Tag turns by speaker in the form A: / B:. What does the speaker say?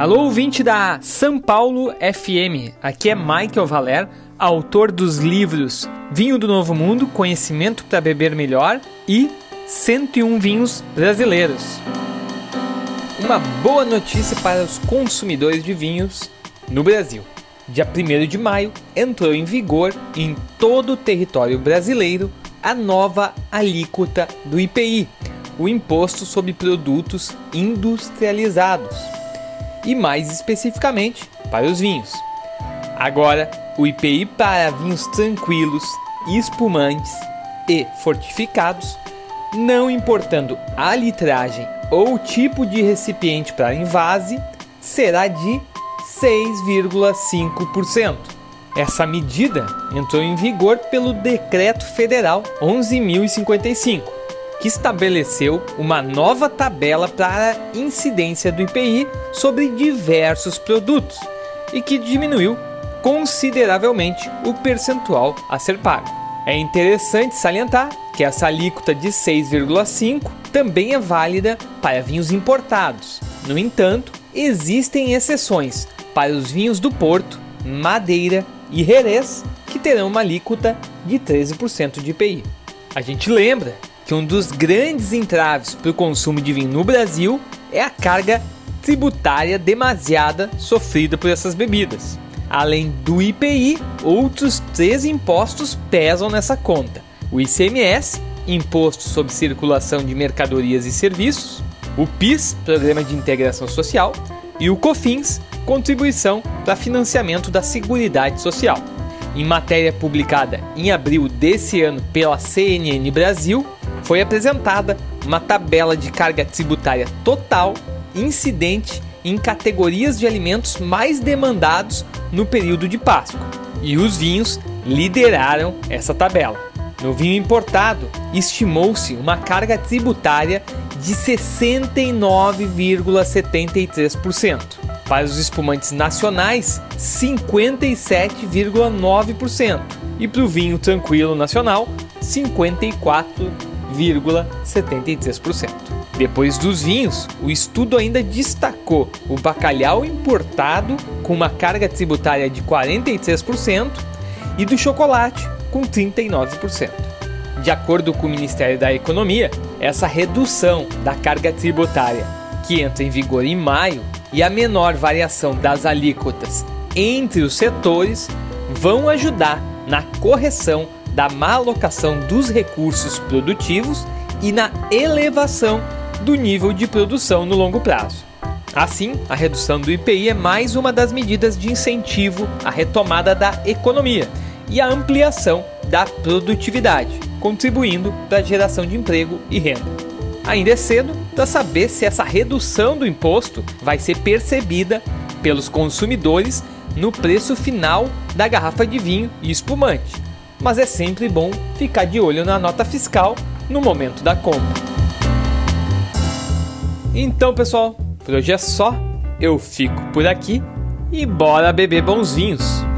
A: Alô, ouvinte da São Paulo FM. Aqui é Michael Valer, autor dos livros Vinho do Novo Mundo, Conhecimento para Beber Melhor e 101 Vinhos Brasileiros. Uma boa notícia para os consumidores de vinhos no Brasil. Dia 1 de maio entrou em vigor em todo o território brasileiro a nova alíquota do IPI, o Imposto sobre Produtos Industrializados e mais especificamente para os vinhos. Agora, o IPI para vinhos tranquilos, espumantes e fortificados, não importando a litragem ou tipo de recipiente para invase, será de 6,5%. Essa medida entrou em vigor pelo Decreto Federal 11.055 que estabeleceu uma nova tabela para a incidência do IPI sobre diversos produtos e que diminuiu consideravelmente o percentual a ser pago. É interessante salientar que essa alíquota de 6,5 também é válida para vinhos importados. No entanto, existem exceções para os vinhos do Porto, Madeira e Jerez, que terão uma alíquota de 13% de IPI. A gente lembra que um dos grandes entraves para o consumo de vinho no Brasil é a carga tributária demasiada sofrida por essas bebidas. Além do IPI, outros três impostos pesam nessa conta: o ICMS, Imposto sobre Circulação de Mercadorias e Serviços, o PIS, Programa de Integração Social, e o COFINS, Contribuição para Financiamento da Seguridade Social. Em matéria publicada em abril desse ano pela CNN Brasil, foi apresentada uma tabela de carga tributária total incidente em categorias de alimentos mais demandados no período de Páscoa. E os vinhos lideraram essa tabela. No vinho importado, estimou-se uma carga tributária de 69,73%. Para os espumantes nacionais, 57,9%. E para o vinho tranquilo nacional, 54,5%. 0,73%. Depois dos vinhos, o estudo ainda destacou o bacalhau importado com uma carga tributária de 43% e do chocolate com 39%. De acordo com o Ministério da Economia, essa redução da carga tributária, que entra em vigor em maio, e a menor variação das alíquotas entre os setores vão ajudar na correção da malocação dos recursos produtivos e na elevação do nível de produção no longo prazo. Assim, a redução do IPI é mais uma das medidas de incentivo à retomada da economia e à ampliação da produtividade, contribuindo para a geração de emprego e renda. Ainda é cedo para saber se essa redução do imposto vai ser percebida pelos consumidores no preço final da garrafa de vinho e espumante mas é sempre bom ficar de olho na nota fiscal no momento da compra. Então, pessoal, por hoje é só. Eu fico por aqui e bora beber bons vinhos.